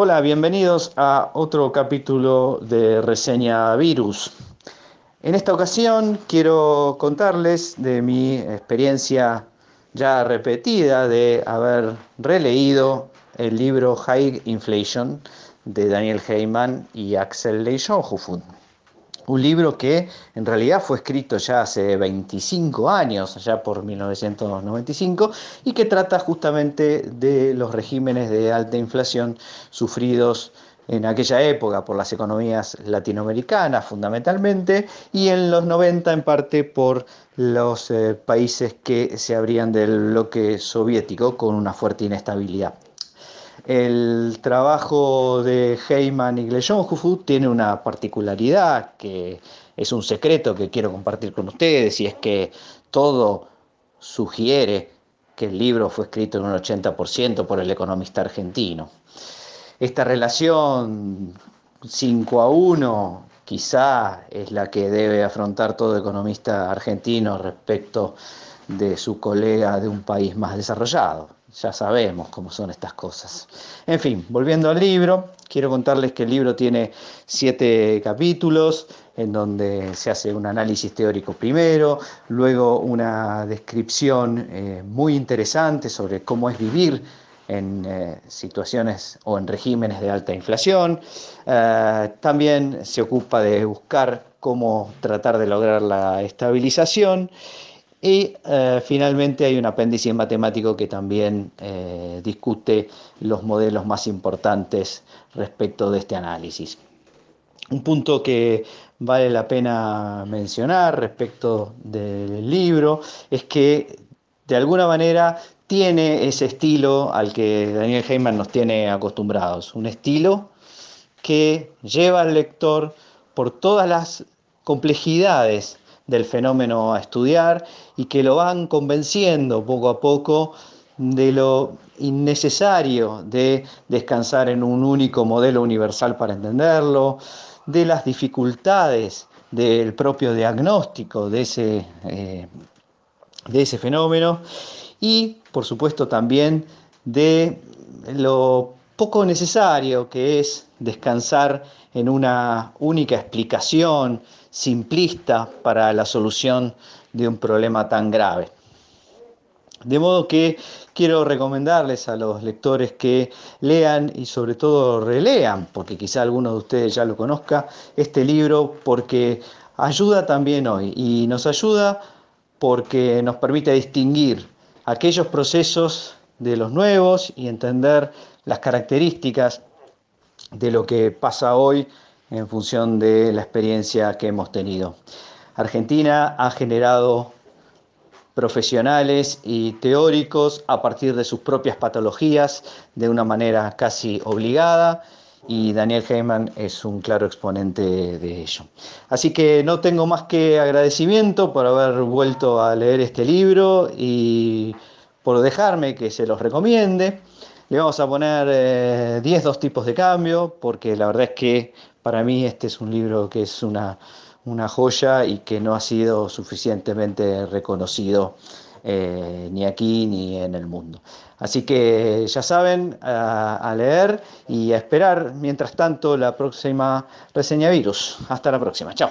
Hola, bienvenidos a otro capítulo de Reseña Virus. En esta ocasión quiero contarles de mi experiencia ya repetida de haber releído el libro High Inflation de Daniel Heyman y Axel Leijonhufvud un libro que en realidad fue escrito ya hace 25 años, allá por 1995, y que trata justamente de los regímenes de alta inflación sufridos en aquella época por las economías latinoamericanas fundamentalmente y en los 90 en parte por los eh, países que se abrían del bloque soviético con una fuerte inestabilidad. El trabajo de Heyman y Glejonhufvud tiene una particularidad que es un secreto que quiero compartir con ustedes y es que todo sugiere que el libro fue escrito en un 80% por el economista argentino. Esta relación 5 a 1 quizá es la que debe afrontar todo economista argentino respecto de su colega de un país más desarrollado. Ya sabemos cómo son estas cosas. En fin, volviendo al libro, quiero contarles que el libro tiene siete capítulos en donde se hace un análisis teórico primero, luego una descripción eh, muy interesante sobre cómo es vivir en eh, situaciones o en regímenes de alta inflación. Eh, también se ocupa de buscar cómo tratar de lograr la estabilización y eh, finalmente hay un apéndice matemático que también discute los modelos más importantes respecto de este análisis. Un punto que vale la pena mencionar respecto del libro es que de alguna manera tiene ese estilo al que Daniel Heyman nos tiene acostumbrados, un estilo que lleva al lector por todas las complejidades del fenómeno a estudiar y que lo van convenciendo poco a poco de lo innecesario de descansar en un único modelo universal para entenderlo, de las dificultades del propio diagnóstico de ese, eh, de ese fenómeno y, por supuesto, también de lo poco necesario que es descansar en una única explicación simplista para la solución de un problema tan grave. De modo que quiero recomendarles a los lectores que lean y sobre todo relean, porque quizá alguno de ustedes ya lo conozca, este libro porque ayuda también hoy y nos ayuda porque nos permite distinguir aquellos procesos de los nuevos y entender las características de lo que pasa hoy en función de la experiencia que hemos tenido. Argentina ha generado profesionales y teóricos a partir de sus propias patologías de una manera casi obligada y Daniel Heyman es un claro exponente de ello. Así que no tengo más que agradecimiento por haber vuelto a leer este libro y por dejarme que se los recomiende. Le vamos a poner 10 eh, dos tipos de cambio, porque la verdad es que para mí este es un libro que es una joya y que no ha sido suficientemente reconocido eh, ni aquí ni en el mundo. Así que ya saben, a, a, leer y a esperar, mientras tanto, la próxima reseña virus. Hasta la próxima. Chao.